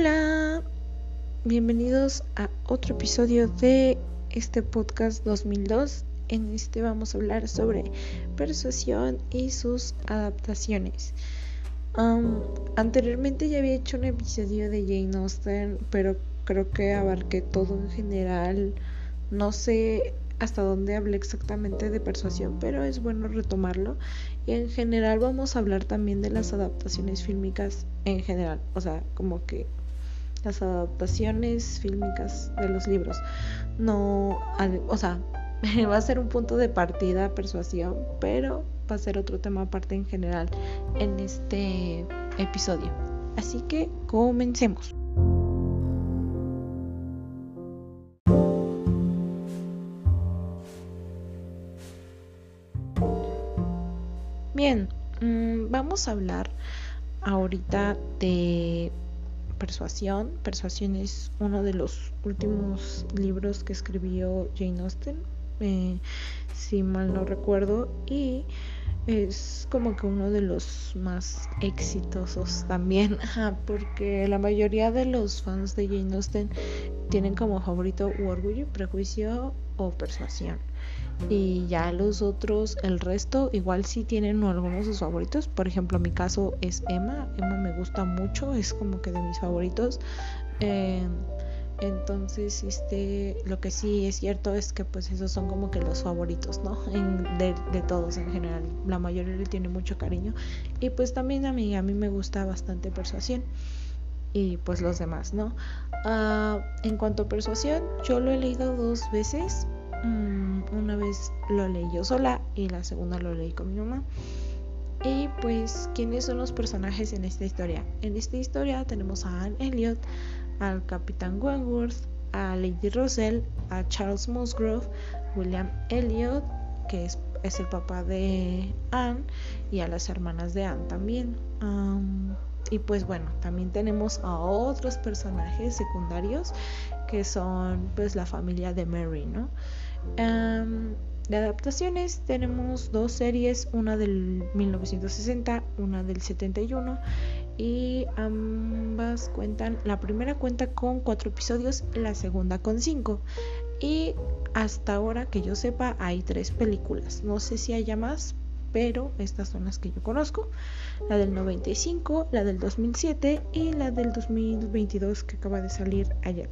Hola, bienvenidos a otro episodio de este podcast 2002. En este vamos a hablar sobre persuasión y sus adaptaciones. anteriormente ya había hecho un episodio de Jane Austen, pero creo que abarqué todo en general. No sé hasta dónde hablé exactamente de persuasión, pero es bueno retomarlo. Y en general vamos a hablar también de las adaptaciones fílmicas en general, o sea, como que las adaptaciones fílmicas de los libros. No, o sea, va a ser un punto de partida persuasión, pero va a ser otro tema aparte en general en este episodio. Así que comencemos. Bien, mm, vamos a hablar ahorita de Persuasión. Persuasión es uno de los últimos libros que escribió Jane Austen, eh, si mal no recuerdo, y es como que uno de los más exitosos también, porque la mayoría de los fans de Jane Austen tienen como favorito Orgullo Prejuicio o Persuasión y ya los otros, el resto igual sí tienen algunos de sus favoritos. Por ejemplo, mi caso es Emma. Emma me gusta mucho, es como que de mis favoritos. Em, entonces, este, lo que sí es cierto es que pues esos son como que los favoritos, ¿no? de, todos en general. La mayoría le tiene mucho cariño. Y pues también a mí, a mí me gusta bastante persuasión. Y pues los demás, ¿no? Ah, en cuanto a persuasión, yo lo he leído dos veces. Mm, una vez lo leí yo sola y la segunda lo leí con mi mamá. Y pues, ¿quiénes son los personajes en esta historia? En esta historia tenemos a Anne Elliot, al Capitán Wentworth, a Lady Russell, a Charles Musgrove, William Elliot, que es, el papá de Anne, y a las hermanas de Anne también. y pues bueno, también tenemos a otros personajes secundarios que son pues la familia de Mary, ¿no? De adaptaciones tenemos dos series, una del 1960, una del 71 y ambas cuentan, la primera cuenta con cuatro episodios, la segunda con cinco. Y hasta ahora que yo sepa hay tres películas, no sé si haya más, pero estas son las que yo conozco, la del 95, la del 2007 y la del 2022 que acaba de salir ayer.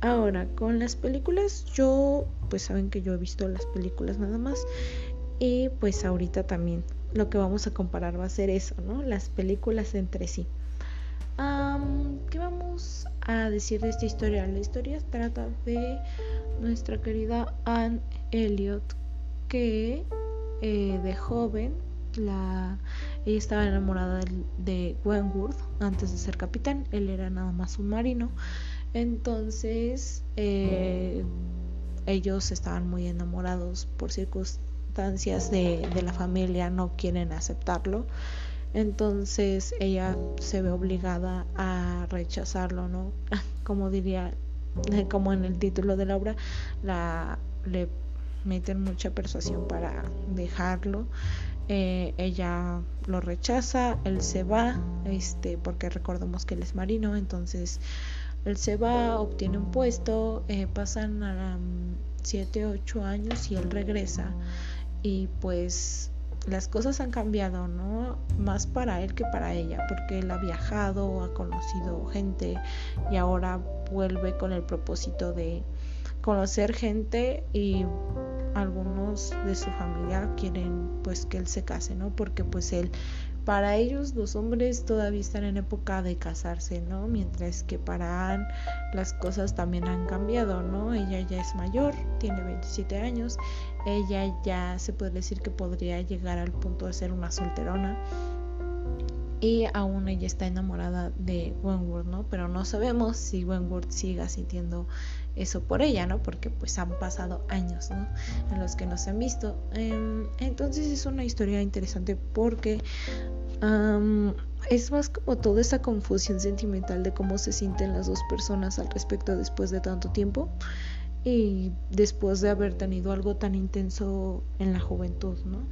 Ahora, con las películas, yo, pues saben que yo he visto las películas nada más. Y pues ahorita también lo que vamos a comparar va a ser eso, ¿no? Las películas entre sí. ¿Qué vamos a decir de esta historia? La historia trata de nuestra querida Anne Elliot, que eh, de joven la, ella estaba enamorada de, de Wentworth antes de ser capitán. Él era nada más un marino. Entonces, eh, ellos estaban muy enamorados por circunstancias de, la familia, no quieren aceptarlo. Entonces ella se ve obligada a rechazarlo, ¿no? Como diría, como en el título de la obra, la, le meten mucha persuasión para dejarlo. Eh, ella lo rechaza, él se va, este, porque recordemos que él es marino, entonces él se va, obtiene un puesto, eh, pasan a 7, 8 años y él regresa. Y pues las cosas han cambiado, ¿no? Más para él que para ella, porque él ha viajado, ha conocido gente y ahora vuelve con el propósito de conocer gente y algunos de su familia quieren pues que él se case, ¿no? Porque pues él para ellos los hombres todavía están en época de casarse, ¿no? Mientras que para Anne las cosas también han cambiado, ¿no? Ella ya es mayor, tiene 27 años, ella ya se puede decir que podría llegar al punto de ser una solterona y aún ella está enamorada de Wentworth, ¿no? Pero no sabemos si Wentworth siga sintiendo eso por ella, ¿no? Porque pues han pasado años, ¿no? En los que no se han visto. Em, entonces es una historia interesante porque es más como toda esa confusión sentimental de cómo se sienten las dos personas al respecto después de tanto tiempo y después de haber tenido algo tan intenso en la juventud, ¿no?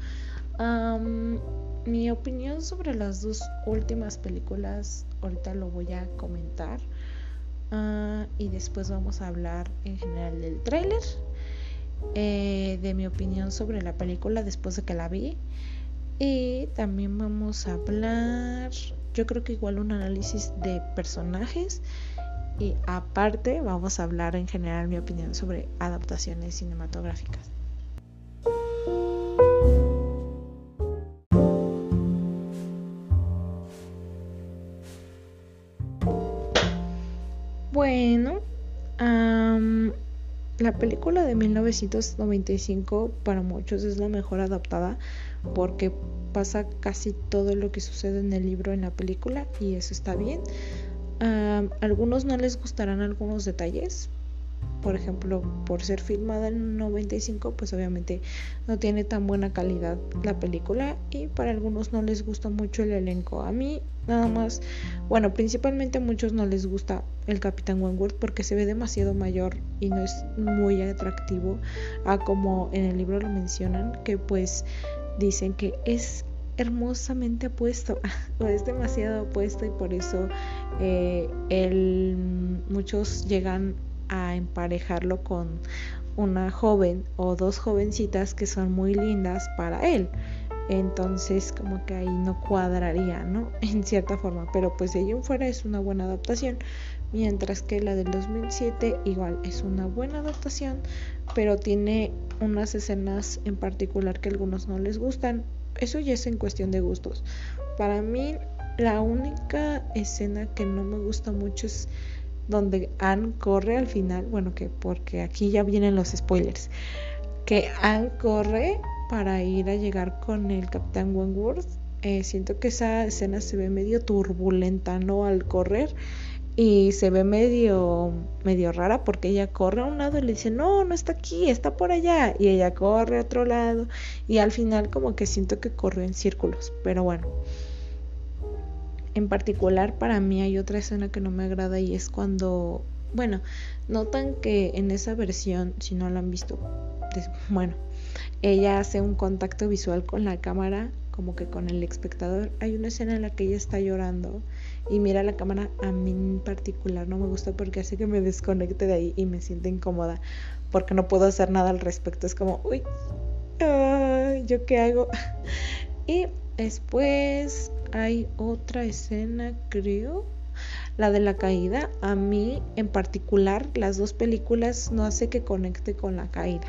mi opinión sobre las dos últimas películas, ahorita lo voy a comentar. Ah, y después vamos a hablar en general del tráiler, eh, de mi opinión sobre la película después de que la vi. Y también vamos a hablar, yo creo que igual un análisis de personajes. Y aparte vamos a hablar en general mi opinión sobre adaptaciones cinematográficas. La película de 1995 para muchos es la mejor adaptada porque pasa casi todo lo que sucede en el libro en la película y eso está bien. A algunos no les gustarán algunos detalles, por ejemplo, por ser filmada en 95, pues obviamente no tiene tan buena calidad la película y para algunos no les gusta mucho el elenco. A mí nada más, bueno, principalmente a muchos no les gusta el Capitán Wentworth porque se ve demasiado mayor y no es muy atractivo a como en el libro lo mencionan, que pues dicen que es hermosamente apuesto o es demasiado apuesto y por eso eh, muchos llegan a emparejarlo con una joven o dos jovencitas que son muy lindas para él. Entonces como que ahí no cuadraría, ¿no? En cierta forma, pero pues de ahí en fuera es una buena adaptación. Mientras que la del 2007 igual es una buena adaptación, pero tiene unas escenas en particular que a algunos no les gustan. Eso ya es en cuestión de gustos. Para mí la única escena que no me gusta mucho es donde Anne corre al final, bueno, que porque aquí ya vienen los spoilers, que Anne corre para ir a llegar con el Capitán Wentworth. Eh, siento que esa escena se ve medio turbulenta, ¿no? Al correr y se ve medio medio rara porque ella corre a un lado y le dice no no está aquí está por allá y ella corre a otro lado y al final como que siento que corrió en círculos pero bueno en particular para mí hay otra escena que no me agrada y es cuando, bueno, notan que en esa versión, si no la han visto, bueno, ella hace un contacto visual con la cámara, como que con el espectador. Hay una escena en la que ella está llorando y mira la cámara, a mí en particular no me gusta porque hace que me desconecte de ahí y me siente incómoda porque no puedo hacer nada al respecto. Es como, uy, ¿yo qué hago? y después hay otra escena, creo, la de la caída. A mí en particular las dos películas no hace que conecte con la caída.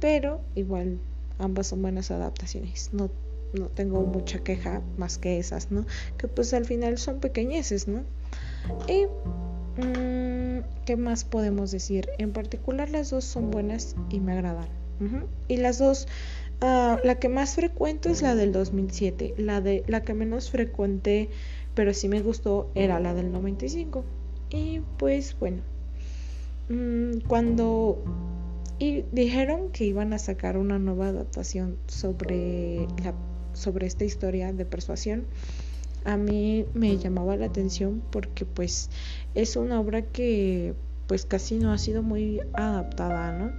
Pero igual ambas son buenas adaptaciones. No, no tengo mucha queja más que esas, ¿no? Que pues al final son pequeñeces, ¿no? Y mm, ¿qué más podemos decir? En particular las dos son buenas y me agradan. Y las dos Ah, la que más frecuento es la del 2007. La, de, la que menos frecuente, pero sí me gustó, era la del 95. Y pues bueno, mm, cuando y dijeron que iban a sacar una nueva adaptación sobre, la, sobre esta historia de persuasión, a mí me llamaba la atención porque pues es una obra que pues casi no ha sido muy adaptada, ¿no?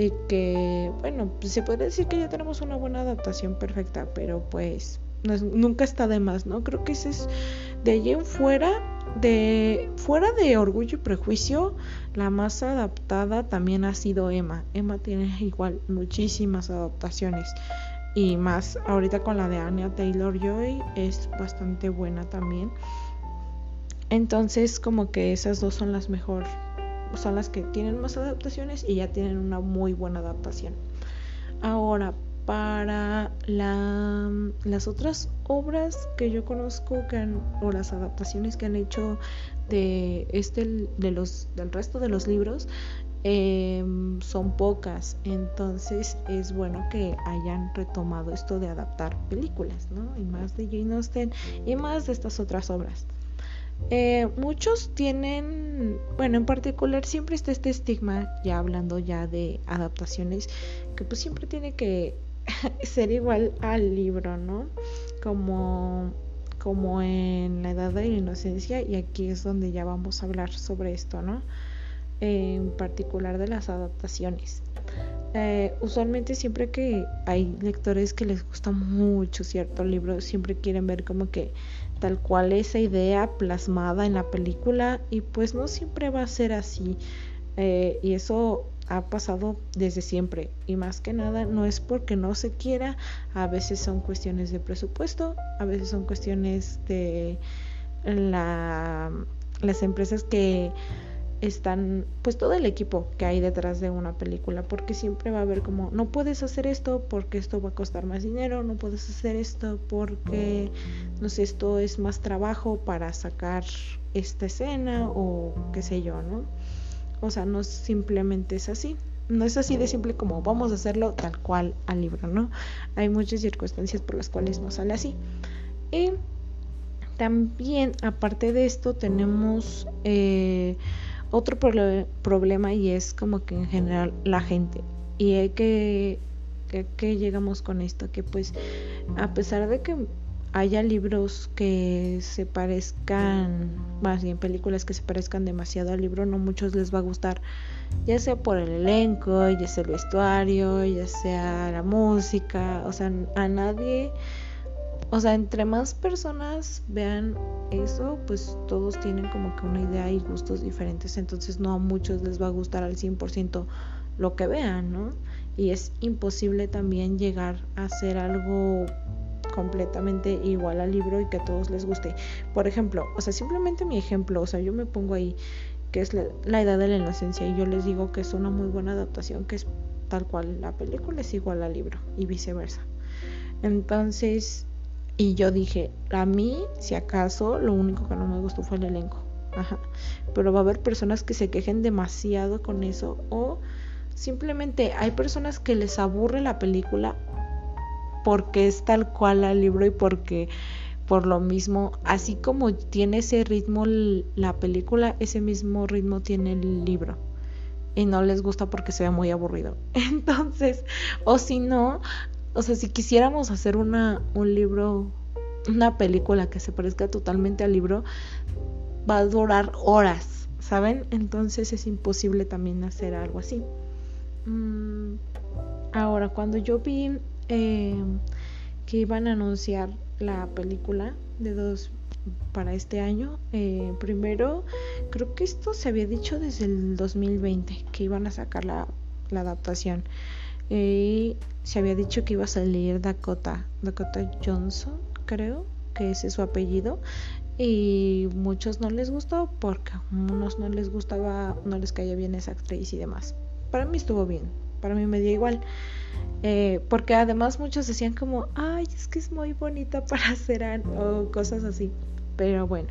De que, bueno, pues se puede decir que ya tenemos una buena adaptación perfecta, pero pues nunca está de más, ¿no? Creo que ese es de allí fuera, de fuera de Orgullo y Prejuicio, la más adaptada también ha sido Emma. Emma tiene igual muchísimas adaptaciones y más ahorita con la de Anya Taylor Joy es bastante buena también. Entonces como que esas dos son las mejor son las que tienen más adaptaciones y ya tienen una muy buena adaptación. Ahora, para las otras obras que yo conozco que o las adaptaciones que han hecho de este de los del resto de los libros em, son pocas entonces es bueno que hayan retomado esto de adaptar películas ¿no? y más de Jane Austen y más de estas otras obras eh, muchos tienen, bueno, en particular siempre está este estigma, ya hablando ya de adaptaciones, que pues siempre tiene que ser igual al libro, ¿no? Como, como en la edad de la inocencia, y aquí es donde ya vamos a hablar sobre esto, ¿no? En particular de las adaptaciones. eh, usualmente siempre que hay lectores que les gusta mucho cierto libro, siempre quieren ver como que tal cual esa idea plasmada en la película y pues no siempre va a ser así. Eh, y eso ha pasado desde siempre y más que nada no es porque no se quiera, a veces son cuestiones de presupuesto, a veces son cuestiones de la, las empresas que están, pues todo el equipo que hay detrás de una película, porque siempre va a haber como, no puedes hacer esto porque esto va a costar más dinero, no puedes hacer esto porque, no sé, esto es más trabajo para sacar esta escena o qué sé yo, ¿no? O sea, no simplemente es así. No es así de simple como vamos a hacerlo tal cual al libro, ¿no? Hay muchas circunstancias por las cuales no sale así. Y también, aparte de esto, tenemos eh, otro problema y es como que en general la gente. Y hay que, que, llegamos con esto, que pues a pesar de que haya libros que se parezcan, más bien películas que se parezcan demasiado al libro, no muchos les va a gustar, ya sea por el elenco, ya sea el vestuario, ya sea la música, o sea, a nadie o sea, entre más personas vean eso, pues todos tienen como que una idea y gustos diferentes, entonces no a muchos les va a gustar al 100% lo que vean, ¿no? Y es imposible también llegar a hacer algo completamente igual al libro y que a todos les guste. Por ejemplo, o sea, simplemente mi ejemplo, o sea, yo me pongo ahí que es la, la edad de la inocencia y yo les digo que es una muy buena adaptación, que es tal cual la película es igual al libro y viceversa. Entonces, y yo dije, a mí, si acaso, lo único que no me gustó fue el elenco. Ajá. Pero va a haber personas que se quejen demasiado con eso o simplemente hay personas que les aburre la película porque es tal cual el libro y porque por lo mismo, así como tiene ese ritmo la película, ese mismo ritmo tiene el libro. Y no les gusta porque se ve muy aburrido. Entonces, o si no, o sea, si quisiéramos hacer una, un libro, una película que se parezca totalmente al libro, va a durar horas, ¿saben? Entonces es imposible también hacer algo así. Mm, ahora, cuando yo vi eh, que iban a anunciar la película de dos para este año, eh, primero creo que esto se había dicho desde el 2020 que iban a sacar la, la adaptación. Y se había dicho que iba a salir Dakota, Dakota Johnson, creo que ese es su apellido. Y muchos no les gustó porque a unos no les gustaba, no les caía bien esa actriz y demás. Para mí estuvo bien, para mí me dio igual. Eh, porque además muchos decían como, ay, es que es muy bonita para hacer o cosas así. Pero bueno,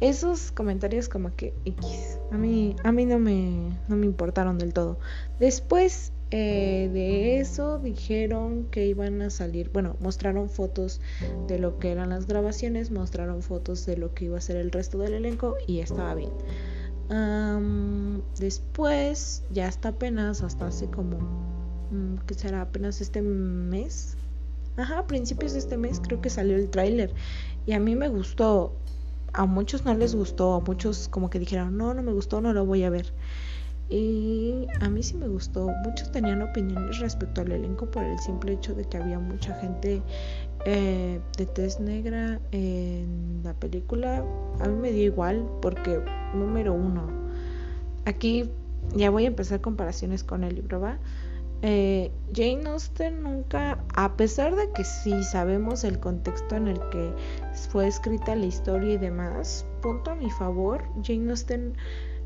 esos comentarios como que X, a mí, a mí no me, no me importaron del todo. Después eh, de eso dijeron que iban a salir, bueno, mostraron fotos de lo que eran las grabaciones, mostraron fotos de lo que iba a ser el resto del elenco y estaba bien. después, ya hasta apenas, hasta hace como, mm, que será apenas este mes, ajá, a principios de este mes creo que salió el tráiler y a mí me gustó, a muchos no les gustó, a muchos como que dijeron, no, no me gustó, no lo voy a ver. Y a mí sí me gustó. Muchos tenían opiniones respecto al elenco por el simple hecho de que había mucha gente eh, de tez negra en la película. A mí me dio igual porque, número uno, aquí ya voy a empezar comparaciones con el libro, ¿va? Eh, Jane Austen nunca, a pesar de que sí sabemos el contexto en el que fue escrita la historia y demás, punto a mi favor, Jane Austen,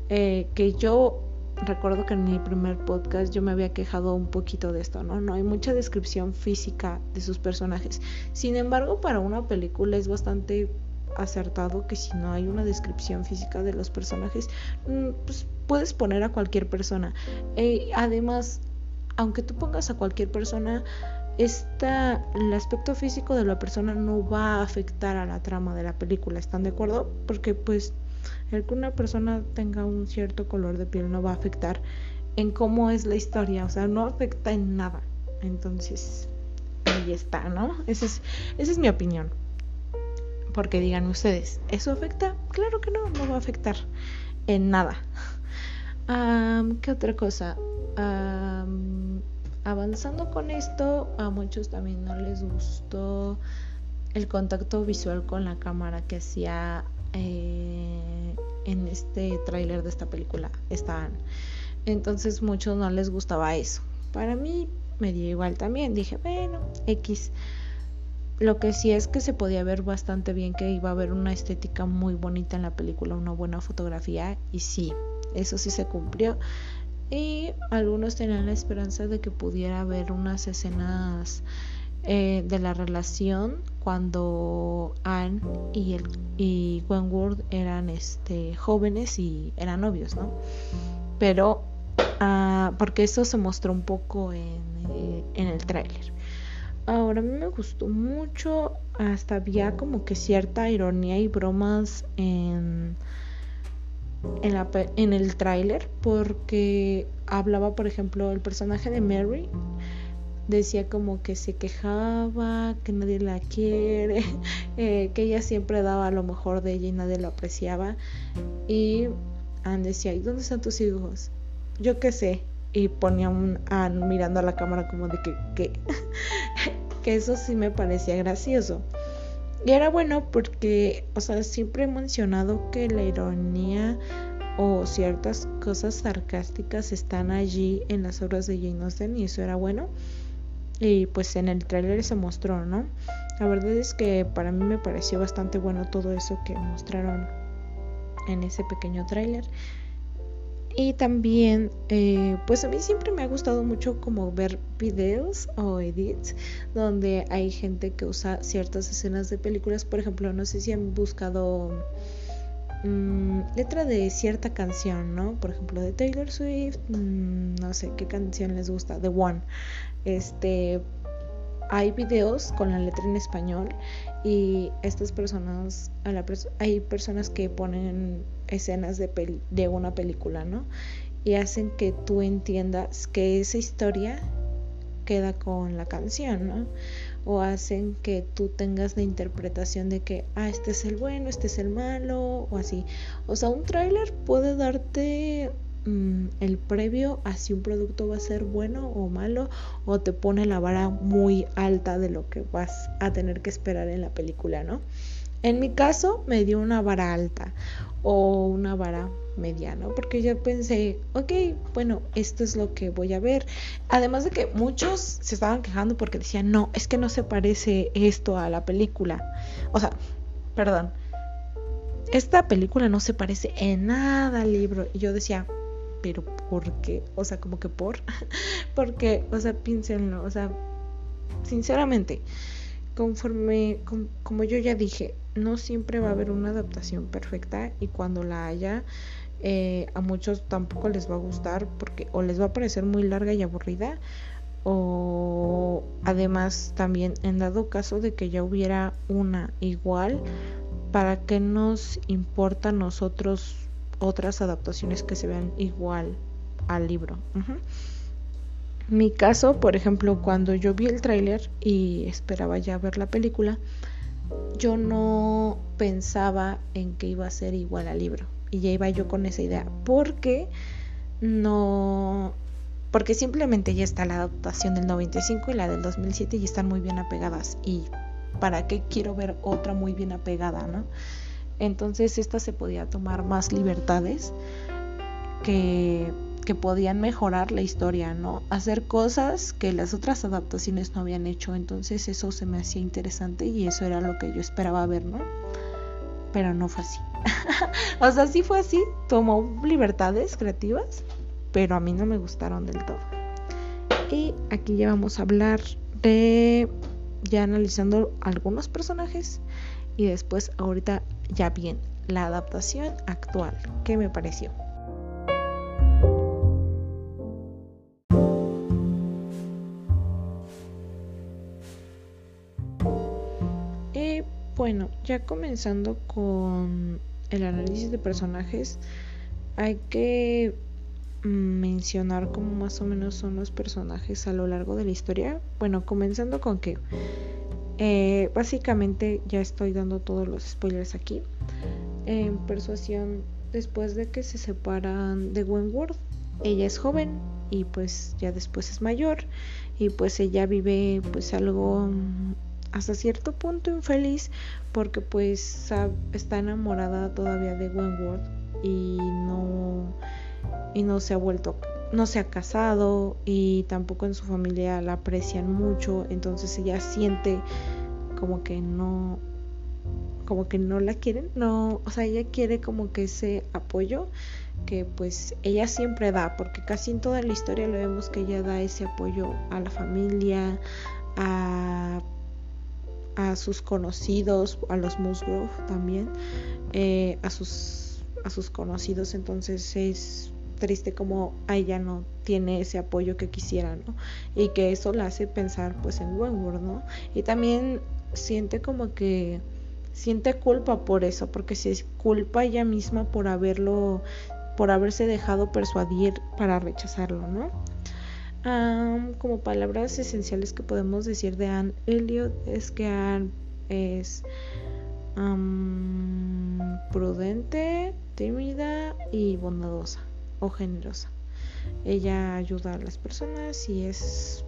eh, que yo recuerdo que en mi primer podcast yo me había quejado un poquito de esto, ¿no? No hay mucha descripción física de sus personajes. Sin embargo, para una película es bastante acertado que si no hay una descripción física de los personajes, mm, pues puedes poner a cualquier persona. Eh, además, aunque tú pongas a cualquier persona, esta, el aspecto físico de la persona no va a afectar a la trama de la película, ¿están de acuerdo? Porque pues el que una persona tenga un cierto color de piel no va a afectar en cómo es la historia, o sea, no afecta en nada. Entonces, ahí está, ¿no? Esa es, mi opinión. Porque digan ustedes, ¿eso afecta? Claro que no, no va a afectar en nada. ¿Qué otra cosa? avanzando con esto, a muchos también no les gustó el contacto visual con la cámara que hacía eh, en este tráiler de esta película estaban. Entonces muchos no les gustaba eso. Para mí me dio igual también. Dije bueno x lo que sí es que se podía ver bastante bien que iba a haber una estética muy bonita en la película una buena fotografía y sí eso sí se cumplió. Y algunos tenían la esperanza de que pudiera haber unas escenas eh, de la relación cuando Anne y, el, y Wentworth eran este, jóvenes y eran novios, ¿no? Pero, uh, porque eso se mostró un poco en, eh, en el tráiler. Ahora a mí me gustó mucho, hasta había como que cierta ironía y bromas en, en, la, en el tráiler, porque hablaba, por ejemplo, el personaje de Mary decía como que se quejaba, que nadie la quiere, eh, que ella siempre daba lo mejor de ella y nadie lo apreciaba. Y Anne decía, ¿y dónde están tus hijos? Yo qué sé. Y ponía un Anne mirando a la cámara como de que, que, que eso sí me parecía gracioso. Y era bueno porque, o sea, siempre he mencionado que la ironía o ciertas cosas sarcásticas están allí en las obras de Jane Austen y eso era bueno y pues en el tráiler se mostró, ¿no? La verdad es que para mí me pareció bastante bueno todo eso que mostraron en ese pequeño tráiler. Y también, eh, pues a mí siempre me ha gustado mucho como ver videos o edits donde hay gente que usa ciertas escenas de películas. Por ejemplo, no sé si han buscado mm, letra de cierta canción, ¿no? Por ejemplo, de Taylor Swift, mm, no sé qué canción les gusta, The One. Este, hay videos con la letra en español y estas personas, hay personas que ponen escenas de, una película, ¿no? Y hacen que tú entiendas que esa historia queda con la canción, ¿no? O hacen que tú tengas la interpretación de que, ah, este es el bueno, este es el malo, o así. O sea, un tráiler puede darte Mm, el previo a si un producto va a ser bueno o malo o te pone la vara muy alta de lo que vas a tener que esperar en la película, ¿no? En mi caso me dio una vara alta o una vara mediana, porque yo pensé, ok, bueno, esto es lo que voy a ver. Además de que muchos se estaban quejando porque decían, no, es que no se parece esto a la película. O sea, perdón, esta película no se parece en nada al libro. Y yo decía, pero ¿por qué? O sea, como que por. Porque, o sea, piénsenlo, o sea, sinceramente, conforme, como yo ya dije, no siempre va a haber una adaptación perfecta y cuando la haya, eh, a muchos tampoco les va a gustar porque o les va a parecer muy larga y aburrida o además también en dado caso de que ya hubiera una igual, ¿para qué nos importa a nosotros otras adaptaciones que se vean igual al libro. Mi caso, por ejemplo, cuando yo vi el tráiler y esperaba ya ver la película, yo no pensaba en que iba a ser igual al libro. Y ya iba yo con esa idea. Porque no. Porque simplemente ya está la adaptación del 95 y la del 2007 y están muy bien apegadas. Y para qué quiero ver otra muy bien apegada, ¿no? Entonces esta se podía tomar más libertades que, que podían mejorar la historia, ¿no? Hacer cosas que las otras adaptaciones no habían hecho. Entonces eso se me hacía interesante y eso era lo que yo esperaba ver, ¿no? Pero no fue así. o sea, sí fue así, tomó libertades creativas, pero a mí no me gustaron del todo. Y aquí ya vamos a hablar de, ya analizando algunos personajes y después ahorita ya bien la adaptación actual. ¿Qué me pareció? Y bueno, ya comenzando con el análisis de personajes, hay que mencionar cómo más o menos son los personajes a lo largo de la historia. Bueno, comenzando con que eh, básicamente ya estoy dando todos los spoilers aquí. En persuasión, después de que se separan de Wentworth, ella es joven, y pues ya después es mayor y pues ella vive pues algo mm, hasta cierto punto infeliz porque pues está enamorada todavía de Wentworth y no y no se ha vuelto no se ha casado y tampoco en su familia la aprecian mucho entonces ella siente como que no como que no la quieren no o sea ella quiere como que ese apoyo que pues ella siempre da porque casi en toda la historia lo vemos que ella da ese apoyo a la familia a a sus conocidos, a los Musgrove también, eh, a, sus, a sus conocidos, entonces es triste como ella no tiene ese apoyo que quisiera, ¿no? Y que eso la hace pensar pues en Wentworth, ¿no? Y también siente como que siente culpa por eso, porque si es culpa ella misma por haberlo, por haberse dejado persuadir para rechazarlo, ¿no? como palabras esenciales que podemos decir de Anne Elliot es que Anne es prudente, tímida y bondadosa o generosa. Ella ayuda a las personas y es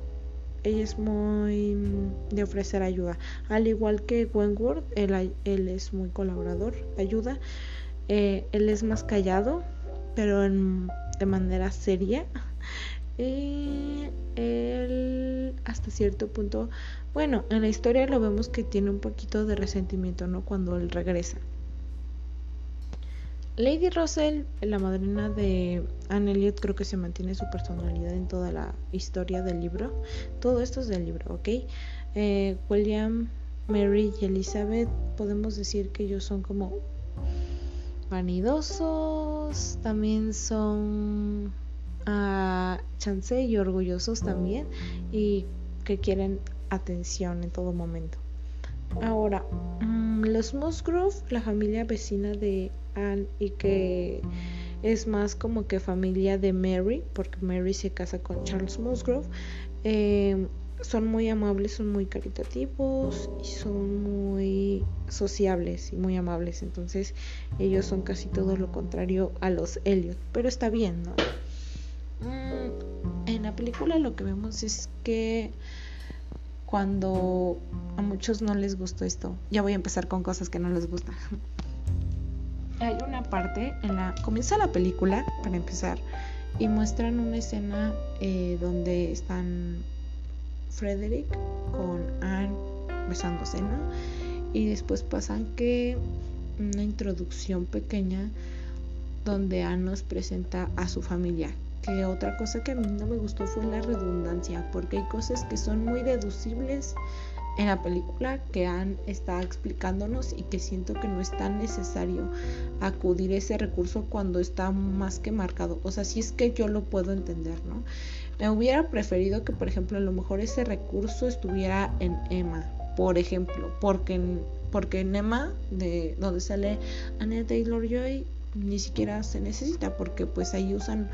ella es muy de ofrecer ayuda. Al igual que Wentworth, él, él es muy colaborador, ayuda. Eh, él es más callado, pero de manera seria. Y él hasta cierto punto, bueno, en la historia lo vemos que tiene un poquito de resentimiento, ¿no? Cuando él regresa. Lady Russell, la madrina de Anne Elliot, creo que se mantiene su personalidad en toda la historia del libro. Todo esto es del libro, ¿ok? Eh, William, Mary y Elizabeth, podemos decir que ellos son como vanidosos, también son a chance y orgullosos también y que quieren atención en todo momento. Ahora, mm, los Musgrove, la familia vecina de Anne y que es más como que familia de Mary, porque Mary se casa con Charles Musgrove, eh, son muy amables, son muy caritativos y son muy sociables y muy amables. Entonces ellos son casi todo lo contrario a los Elliot, pero está bien, ¿no? Mm, en la película lo que vemos es que cuando a muchos no les gustó esto, ya voy a empezar con cosas que no les gustan. Hay una parte en la comienza la película para empezar y muestran una escena eh, donde están Frederick con Anne besándose, ¿no? Y después pasan que una introducción pequeña donde Anne nos presenta a su familia, que otra cosa que a mí no me gustó fue la redundancia, porque hay cosas que son muy deducibles en la película que han está explicándonos y que siento que no es tan necesario acudir a ese recurso cuando está más que marcado. O sea, si es que yo lo puedo entender, ¿no? Me hubiera preferido que, por ejemplo, a lo mejor ese recurso estuviera en Emma, por ejemplo, porque en, porque en Emma, de donde sale Anne Taylor Joy, ni siquiera se necesita porque pues ahí usan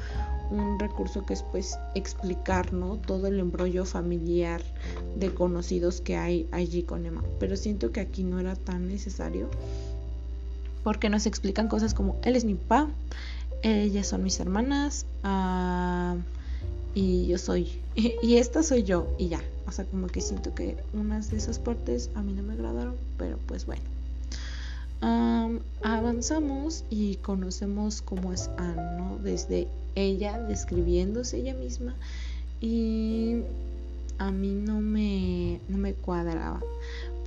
un recurso que es pues explicar ¿no? todo el embrollo familiar de conocidos que hay allí con Emma. Pero siento que aquí no era tan necesario porque nos explican cosas como él es mi papá ellas son mis hermanas ah, y yo soy y esta soy yo y ya. O sea como que siento que unas de esas partes a mí no me agradaron pero pues bueno avanzamos y conocemos cómo es Anne, ¿no? Desde ella describiéndose ella misma y a mí no me, no me cuadraba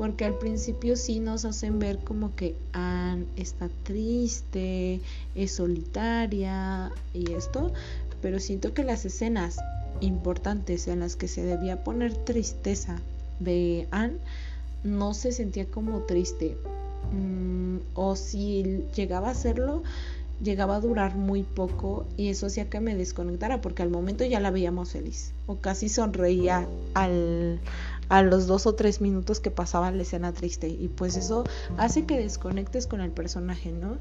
porque al principio sí nos hacen ver como que Anne está triste, es solitaria y esto, pero siento que las escenas importantes en las que se debía poner tristeza de Anne no se sentía como triste, Mm, o si llegaba a hacerlo, llegaba a durar muy poco y eso hacía que me desconectara porque al momento ya la veíamos feliz o casi sonreía al, a los dos o tres minutos que pasaba la escena triste y pues eso hace que desconectes con el personaje, ¿no?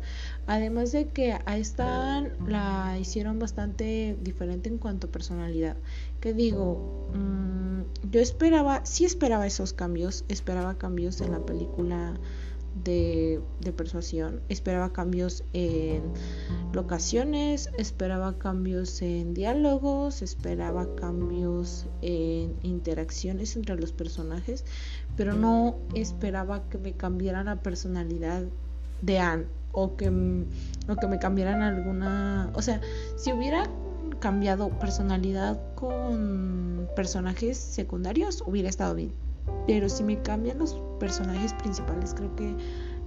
Además de que a esta la hicieron bastante diferente en cuanto a personalidad. Que digo, mm, yo esperaba, sí esperaba esos cambios, esperaba cambios en la película de, persuasión. Esperaba cambios en locaciones, esperaba cambios en diálogos, esperaba cambios en interacciones entre los personajes, pero no esperaba que me cambiaran la personalidad de Anne o que, o que me cambiaran alguna... O sea, si hubiera cambiado personalidad con personajes secundarios, hubiera estado bien. Pero si me cambian los personajes principales, creo que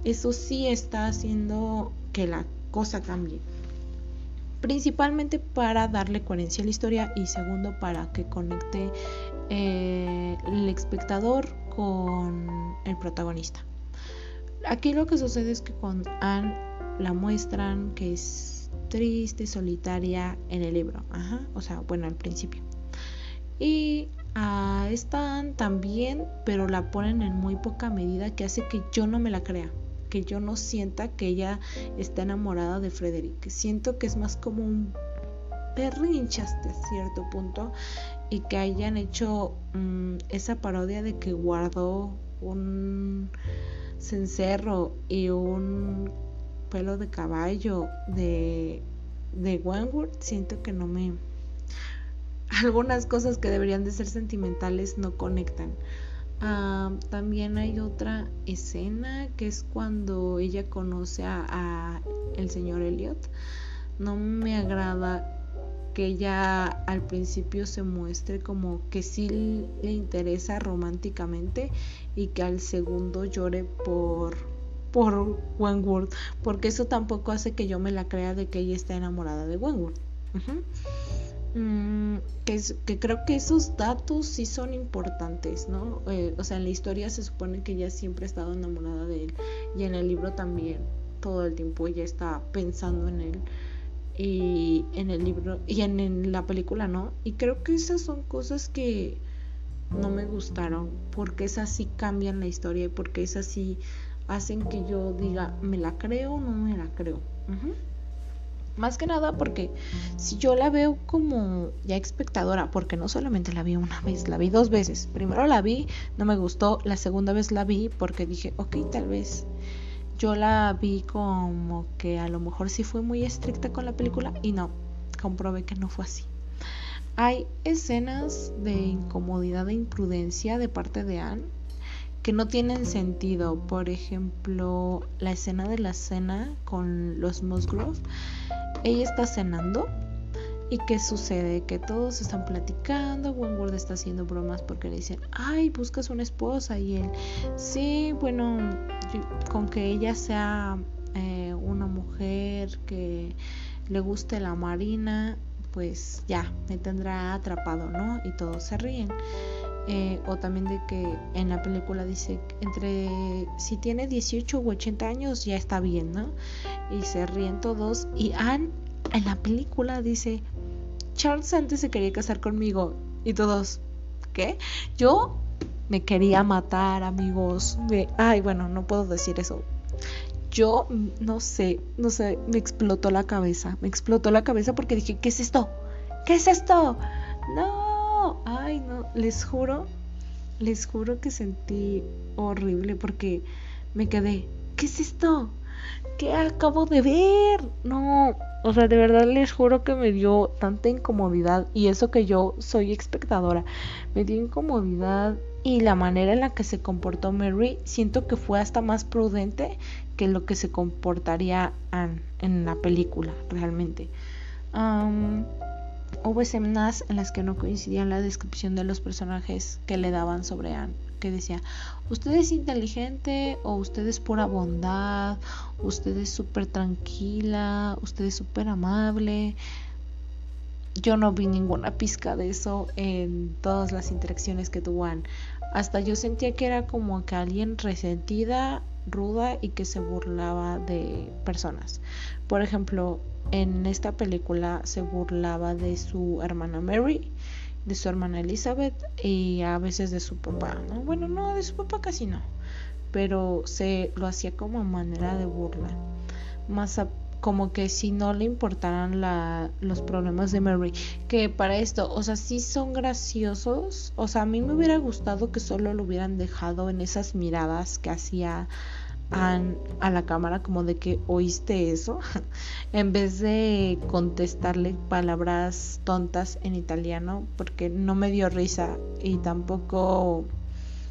eso sí está haciendo que la cosa cambie. Principalmente para darle coherencia a la historia y segundo para que conecte eh, el espectador con el protagonista. Aquí lo que sucede es que con Anne la muestran que es triste, solitaria en el libro. O sea, bueno, al principio. Y a esta también, pero la ponen en muy poca medida que hace que yo no me la crea, que yo no sienta que ella está enamorada de Frederick. Siento que es más como un perrinche hasta cierto punto y que hayan hecho mm, esa parodia de que guardó un cencerro y un pelo de caballo de, de Wentworth, siento que no me... Algunas cosas que deberían de ser sentimentales no conectan. Ah, también hay otra escena que es cuando ella conoce a, el señor Elliot. No me agrada que ella al principio se muestre como que sí le interesa románticamente y que al segundo llore por por Wentworth, porque eso tampoco hace que yo me la crea de que ella está enamorada de Wentworth. Mm, que, creo que esos datos sí son importantes, ¿no? Eh, o sea, en la historia se supone que ella siempre ha estado enamorada de él y en el libro también todo el tiempo ella está pensando en él y en el libro y en, la película no y creo que esas son cosas que no me gustaron porque esas sí cambian la historia y porque esas sí hacen que yo diga me la creo o no me la creo más que nada porque si yo la veo como ya espectadora porque no solamente la vi una vez la vi dos veces primero la vi no me gustó la segunda vez la vi porque dije ok tal vez yo la vi como que a lo mejor sí fue muy estricta con la película y no, comprobé que no fue así. Hay escenas de incomodidad e imprudencia de parte de Anne que no tienen sentido. Por ejemplo, la escena de la cena con los Musgrove. Ella está cenando ¿Y qué sucede? Que todos están platicando, Wentworth está haciendo bromas porque le dicen, ay, buscas una esposa y él, sí, bueno, con que ella sea eh, una mujer que le guste la marina, pues ya, me tendrá atrapado, ¿no? Y todos se ríen. Eh, o también de que en la película dice entre si tiene 18 u 80 años ya está bien, ¿no? Y se ríen todos y Anne en la película dice Charles antes se quería casar conmigo. Y todos, ¿qué? Yo me quería matar, amigos. Ay, bueno, no puedo decir eso. Yo no sé, no sé, me explotó la cabeza. Me explotó la cabeza porque dije, ¿qué es esto? ¿Qué es esto? Ay, no, les juro, les juro que sentí horrible porque me quedé, ¿qué es esto? ¿Qué acabo de ver? No, o sea, de verdad les juro que me dio tanta incomodidad y eso que yo soy espectadora, me dio incomodidad y la manera en la que se comportó Mary, siento que fue hasta más prudente que lo que se comportaría Anne en la película, realmente. Hubo escenas en las que no coincidían la descripción de los personajes que le daban sobre Anne que decía, usted es inteligente o usted es pura bondad, usted es súper tranquila, usted es súper amable. Yo no vi ninguna pizca de eso en todas las interacciones que tuvo Hasta yo sentía que era como que alguien resentida, ruda y que se burlaba de personas. Por ejemplo, en esta película se burlaba de su hermana Mary de su hermana Elizabeth y a veces de su papá, ¿no? Bueno, no, de su papá casi no, pero se lo hacía como manera de burla, más como que si no le importaran la, los problemas de Mary, que para esto, o sea, sí son graciosos, o sea, a mí me hubiera gustado que solo lo hubieran dejado en esas miradas que hacía a la cámara como de que oíste eso, en vez de contestarle palabras tontas en italiano, porque no me dio risa y tampoco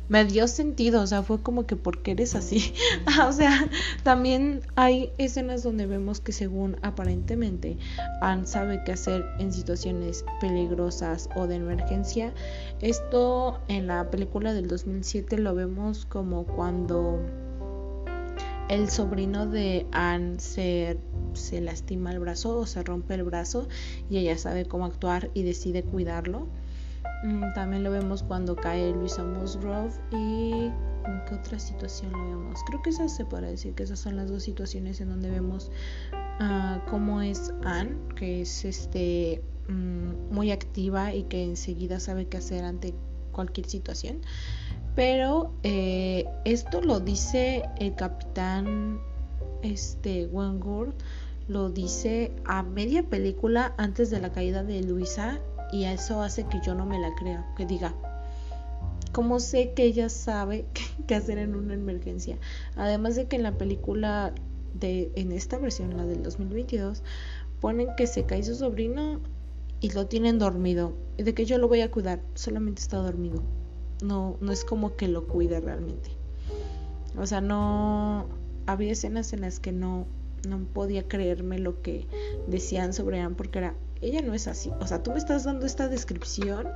me dio sentido, o sea, fue como que porque eres así. o sea, también hay escenas donde vemos que según aparentemente Anne sabe qué hacer en situaciones peligrosas o de emergencia. Esto en la película del 2007 lo vemos como cuando el sobrino de Anne se, se lastima el brazo o se rompe el brazo y ella sabe cómo actuar y decide cuidarlo. Mm, también lo vemos cuando cae Luisa Musgrove y ¿en qué otra situación lo vemos? Creo que esas se puede decir que esas son las dos situaciones en donde vemos uh, cómo es Anne, que es este mm, muy activa y que enseguida sabe qué hacer ante cualquier situación. Pero eh, esto lo dice el capitán este, Wentworth, lo dice a media película antes de la caída de Luisa y eso hace que yo no me la crea, que diga, ¿cómo sé que ella sabe qué hacer en una emergencia? Además de que en la película de en esta versión, la del 2022, ponen que se cae su sobrino y lo tienen dormido, de que yo lo voy a cuidar, solamente está dormido no, no es como que lo cuide realmente. O sea, no había escenas en las que no, no podía creerme lo que decían sobre Anne porque era, ella no es así. O sea, tú me estás dando esta descripción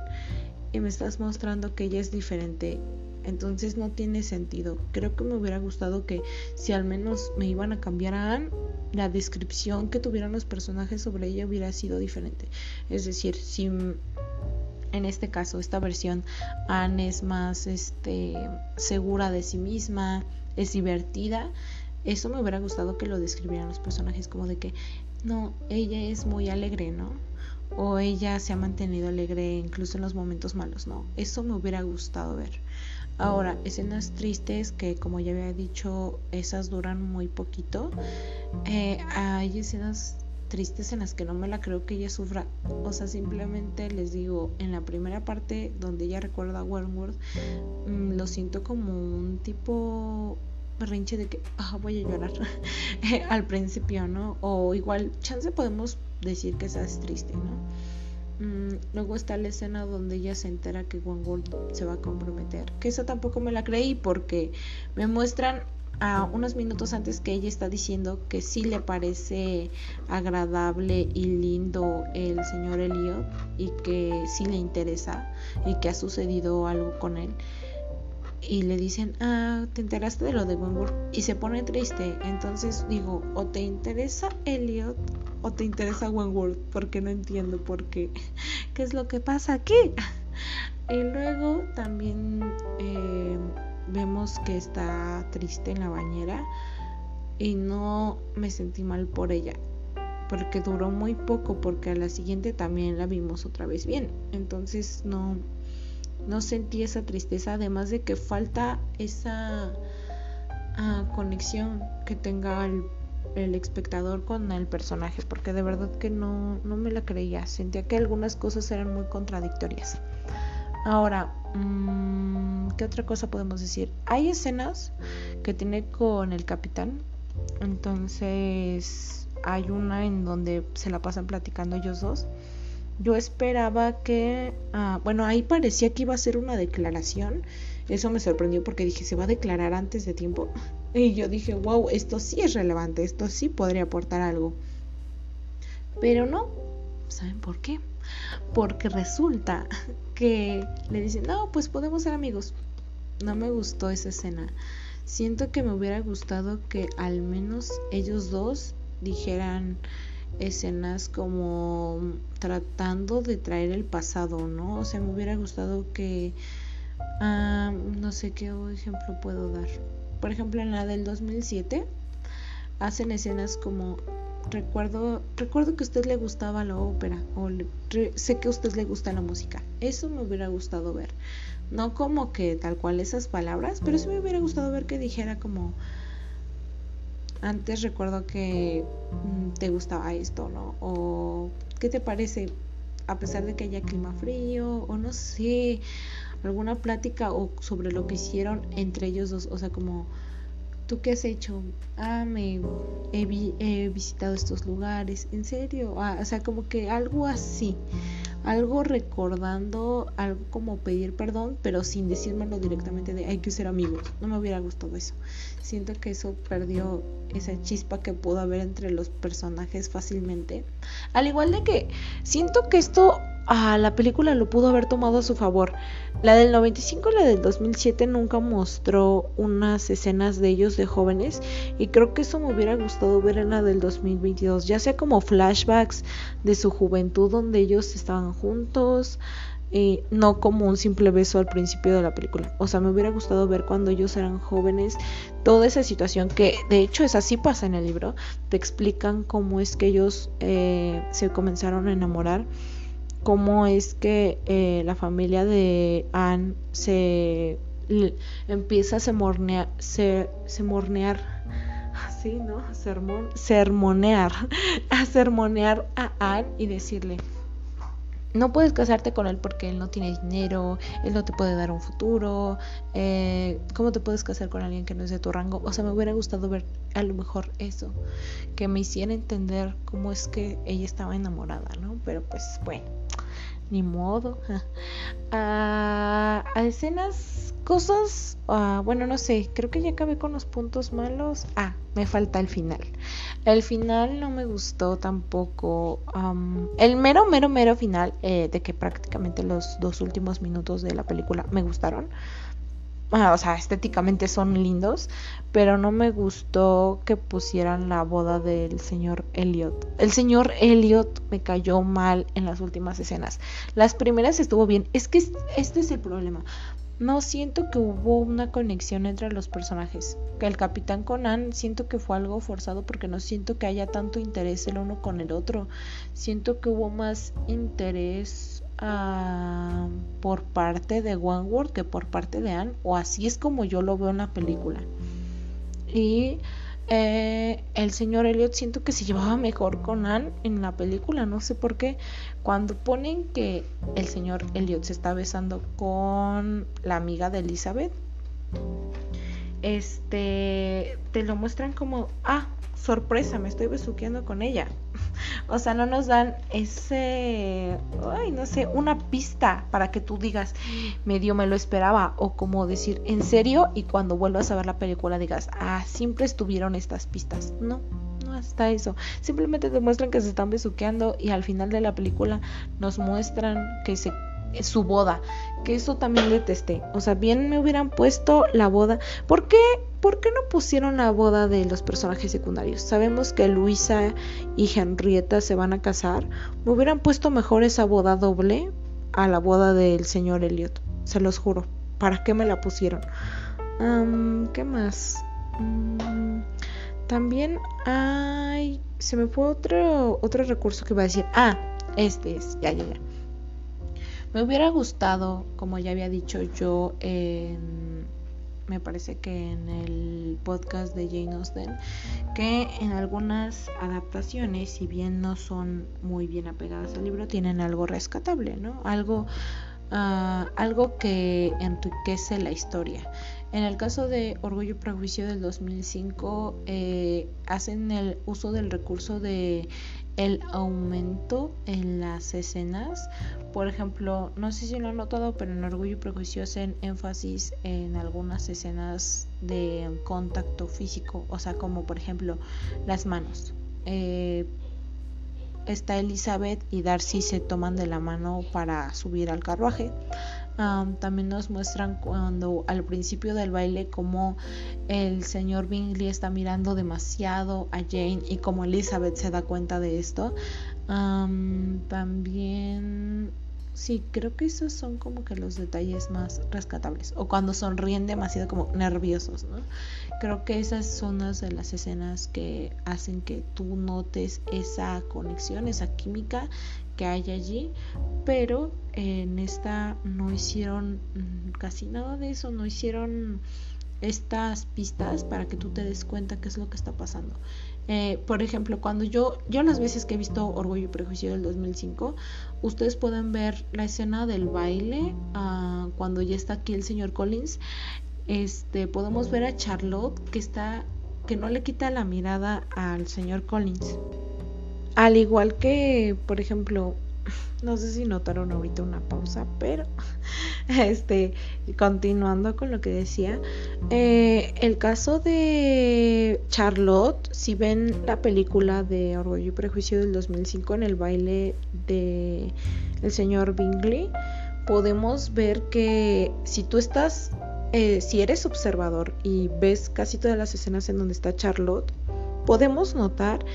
y me estás mostrando que ella es diferente. Entonces no tiene sentido. Creo que me hubiera gustado que si al menos me iban a cambiar a Anne, la descripción que tuvieran los personajes sobre ella hubiera sido diferente. Es decir, si en este caso, esta versión, Anne es más este, segura de sí misma, es divertida. Eso me hubiera gustado que lo describieran los personajes como de que, no, ella es muy alegre, ¿no? O ella se ha mantenido alegre incluso en los momentos malos, ¿no? Eso me hubiera gustado ver. Ahora, escenas tristes que como ya había dicho, esas duran muy poquito. Eh, hay escenas tristes en las que no me la creo que ella sufra. O sea, simplemente les digo, en la primera parte donde ella recuerda a Wentworth, mm, lo siento como un tipo berrinche de que ah, voy a llorar al principio, ¿no? O igual, chance podemos decir que esa es triste, ¿no? Mm, luego está la escena donde ella se entera que Wentworth se va a comprometer. Que esa tampoco me la creí porque me muestran a unos minutos antes que ella está diciendo que sí le parece agradable y lindo el señor Elliot y que sí le interesa y que ha sucedido algo con él. Y le dicen ah te enteraste de lo de Wentworth y se pone triste. Entonces digo o te interesa Elliot o te interesa Wentworth porque no entiendo por qué. Qué es lo que pasa aquí y luego también eh, vemos que está triste en la bañera y no me sentí mal por ella porque duró muy poco porque a la siguiente también la vimos otra vez bien. Entonces no no sentí esa tristeza además de que falta esa ah, conexión que tenga el, el, espectador con el personaje porque de verdad que no, no me la creía. Sentía que algunas cosas eran muy contradictorias ahora mmm, ¿qué otra cosa podemos decir? Hay escenas que tiene con el capitán. Entonces hay una en donde se la pasan platicando ellos dos. Yo esperaba que, ah, bueno, ahí parecía que iba a ser una declaración. Eso me sorprendió porque dije, ¿se va a declarar antes de tiempo? Y yo dije, wow, esto sí es relevante, esto sí podría aportar algo. Pero no, ¿saben por qué? Porque resulta que le dicen, no, pues podemos ser amigos no me gustó esa escena. Siento que me hubiera gustado que al menos ellos dos dijeran escenas como tratando de traer el pasado, ¿no? O sea, me hubiera gustado que... Ah, no sé qué ejemplo puedo dar. Por ejemplo, en la del 2007 hacen escenas como recuerdo recuerdo que a usted le gustaba la ópera o sé que a usted le gusta la música. Eso me hubiera gustado ver. No como que tal cual esas palabras, pero sí me hubiera gustado ver que dijera como antes recuerdo que mm, te gustaba esto, ¿no? O qué te parece a pesar de que haya clima frío o no sé, alguna plática o sobre lo que hicieron entre ellos dos, o sea, como ¿tú qué has hecho? Ah, me he, visitado estos lugares, ¿en serio? Ah, o sea, como que algo así, algo recordando, algo como pedir perdón, pero sin decírmelo directamente de hay que ser amigos. No me hubiera gustado eso. Siento que eso perdió esa chispa que pudo haber entre los personajes fácilmente. Al igual de que siento que esto a la película lo pudo haber tomado a su favor. La del 95 y la del 2007 nunca mostró unas escenas de ellos de jóvenes y creo que eso me hubiera gustado ver en la del 2022, ya sea como flashbacks de su juventud donde ellos estaban juntos, y no como un simple beso al principio de la película. O sea, me hubiera gustado ver cuando ellos eran jóvenes toda esa situación que de hecho es así pasa en el libro. Te explican cómo es que ellos eh, se comenzaron a enamorar cómo es que eh, la familia de Anne se empieza a semornear, se, semornear así, ¿no? Sermon, sermonear, a sermonear a Anne y decirle, no puedes casarte con él porque él no tiene dinero, él no te puede dar un futuro, eh, ¿cómo te puedes casar con alguien que no es de tu rango? O sea, me hubiera gustado ver a lo mejor eso, que me hiciera entender cómo es que ella estaba enamorada, ¿no? Pero pues bueno ni modo. a, escenas, cosas, bueno, no sé, creo que ya acabé con los puntos malos. Ah, me falta el final. El final no me gustó tampoco. el mero, mero, mero final, eh, de que prácticamente los dos últimos minutos de la película me gustaron o sea, estéticamente son lindos, pero no me gustó que pusieran la boda del señor Elliot. El señor Elliot me cayó mal en las últimas escenas. Las primeras estuvo bien. Es que este es el problema. No siento que hubo una conexión entre los personajes. El Capitán Conan siento que fue algo forzado porque no siento que haya tanto interés el uno con el otro. Siento que hubo más interés Ah, por parte de World que por parte de Anne, o así es como yo lo veo en la película. Y eh, el señor Elliot siento que se llevaba mejor con Anne en la película, no sé por qué. Cuando ponen que el señor Elliot se está besando con la amiga de Elizabeth, este, te lo muestran como, ah, sorpresa, me estoy besuqueando con ella. o sea, no nos dan ese, ay, no sé, una pista para que tú digas, medio me lo esperaba, o como decir, en serio, y cuando vuelvas a ver la película digas, ah, siempre estuvieron estas pistas. No, no hasta eso. Simplemente te muestran que se están besuqueando y al final de la película nos muestran que se su boda, que eso también detesté. O sea, bien me hubieran puesto la boda. ¿Por qué ¿por qué no pusieron la boda de los personajes secundarios? Sabemos que Luisa y Henrietta se van a casar. Me hubieran puesto mejor esa boda doble a la boda del señor Elliot. Se los juro. ¿Para qué me la pusieron? ¿Qué más? Mm, también hay... Se me fue otro, otro recurso que iba a decir. Ah, este es. Ya, ya, ya. Me hubiera gustado, como ya había dicho yo en me parece que en el podcast de Jane Austen, que en algunas adaptaciones, si bien no son muy bien apegadas al libro, tienen algo rescatable, ¿no? Algo, ah, algo que enriquece la historia. En el caso de Orgullo y Prejuicio del 2005, eh, hacen el uso del recurso de el aumento en las escenas. Por ejemplo, no sé si lo han notado, pero en Orgullo y Prejuicio hacen énfasis en algunas escenas de contacto físico, o sea, como por ejemplo las manos. Eh, está Elizabeth y Darcy se toman de la mano para subir al carruaje también nos muestran cuando al principio del baile como el señor Bingley está mirando demasiado a Jane y como Elizabeth se da cuenta de esto. también sí, creo que esos son como que los detalles más rescatables. O cuando sonríen demasiado como nerviosos, ¿no? Creo que esas son las de las escenas que hacen que tú notes esa conexión, esa química que hay allí, pero en esta no hicieron mm, casi nada de eso, no hicieron estas pistas para que tú te des cuenta qué es lo que está pasando. Eh, por ejemplo, cuando yo, yo las veces que he visto Orgullo y Prejuicio del 2005, ustedes pueden ver la escena del baile ah, cuando ya está aquí el señor Collins este podemos ver a Charlotte que está que no le quita la mirada al señor Collins. Al igual que, por ejemplo, no sé si notaron ahorita una pausa, pero este, continuando con lo que decía, eh, el caso de Charlotte, si ven la película de Orgullo y Prejuicio del 2005 en el baile de el señor Bingley, podemos ver que si tú estás, eh, si eres observador y ves casi todas las escenas en donde está Charlotte, podemos notar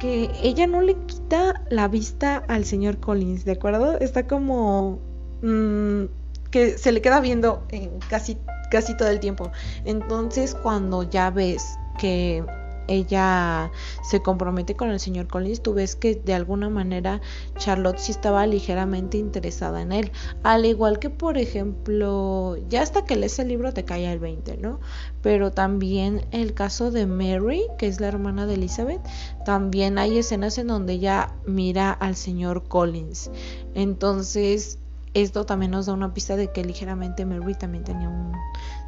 que ella no le quita la vista al señor Collins, ¿de acuerdo? Está como mm, que se le queda viendo en casi, casi todo el tiempo. Entonces cuando ya ves que ella se compromete con el señor Collins, tú ves que de alguna manera Charlotte sí estaba ligeramente interesada en él. Al igual que, por ejemplo, ya hasta que lees el libro te cae el 20, ¿no? Pero también el caso de Mary, que es la hermana de Elizabeth, también hay escenas en donde ella mira al señor Collins. Entonces, esto también nos da una pista de que ligeramente Mary también tenía un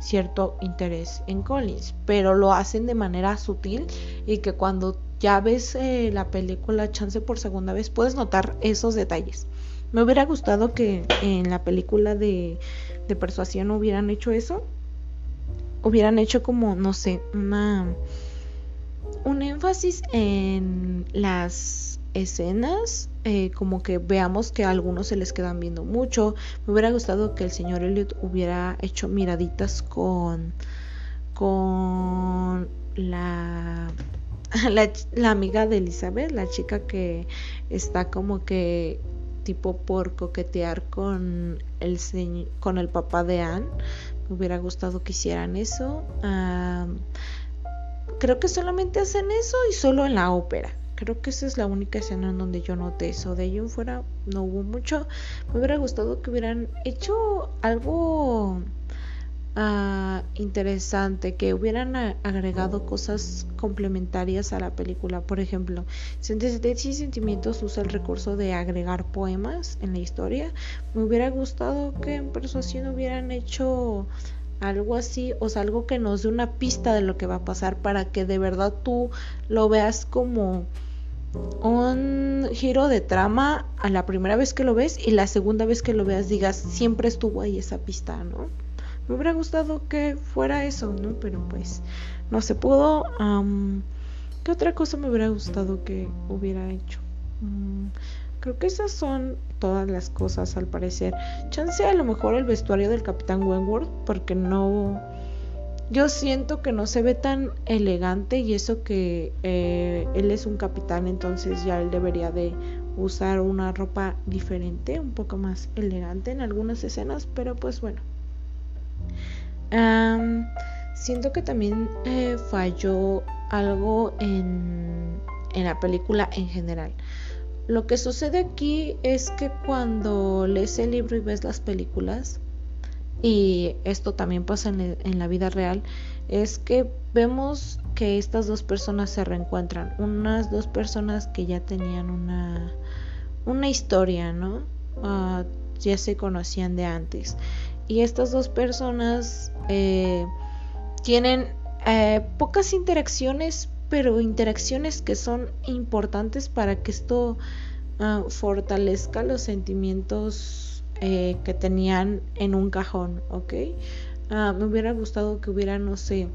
cierto interés en Collins, pero lo hacen de manera sutil y que cuando ya ves eh, la película Chance por segunda vez puedes notar esos detalles. Me hubiera gustado que en la película de, de persuasión hubieran hecho eso, hubieran hecho como, no sé, una un énfasis en las escenas, eh, como que veamos que a algunos se les quedan viendo mucho. Me hubiera gustado que el señor Elliot hubiera hecho miraditas con, con la, la, amiga de Elizabeth, la chica que está como que tipo por coquetear con el con el papá de Anne. Me hubiera gustado que hicieran eso. creo que solamente hacen eso y solo en la ópera Creo que esa es la única escena en donde yo noté eso. De ahí en fuera no hubo mucho. Me hubiera gustado que hubieran hecho algo uh, interesante, que hubieran agregado cosas complementarias a la película. Por ejemplo, Sentencia y Sentimientos usa el recurso de agregar poemas en la historia. Me hubiera gustado que en Persuasión hubieran hecho algo así, o sea, algo que nos dé una pista de lo que va a pasar para que de verdad tú lo veas como un giro de trama a la primera vez que lo ves y la segunda vez que lo veas digas siempre estuvo ahí esa pista, ¿no? Me hubiera gustado que fuera eso, ¿no? Pero pues no se pudo. ¿Qué otra cosa me hubiera gustado que hubiera hecho? Mm, creo que esas son todas las cosas al parecer. Chance a lo mejor el vestuario del Capitán Wentworth porque no yo siento que no se ve tan elegante y eso que eh, él es un capitán, entonces ya él debería de usar una ropa diferente, un poco más elegante en algunas escenas, pero pues bueno. siento que también eh, falló algo en, en la película en general. Lo que sucede aquí es que cuando lees el libro y ves las películas, y esto también pasa en, la vida real, es que vemos que estas dos personas se reencuentran, unas dos personas que ya tenían una, una historia, ¿no? Ah, ya se conocían de antes. Y estas dos personas eh, tienen eh, pocas interacciones, pero interacciones que son importantes para que esto ah, fortalezca los sentimientos eh, que tenían en un cajón, ¿ok? Ah, me hubiera gustado que hubiera, no sé,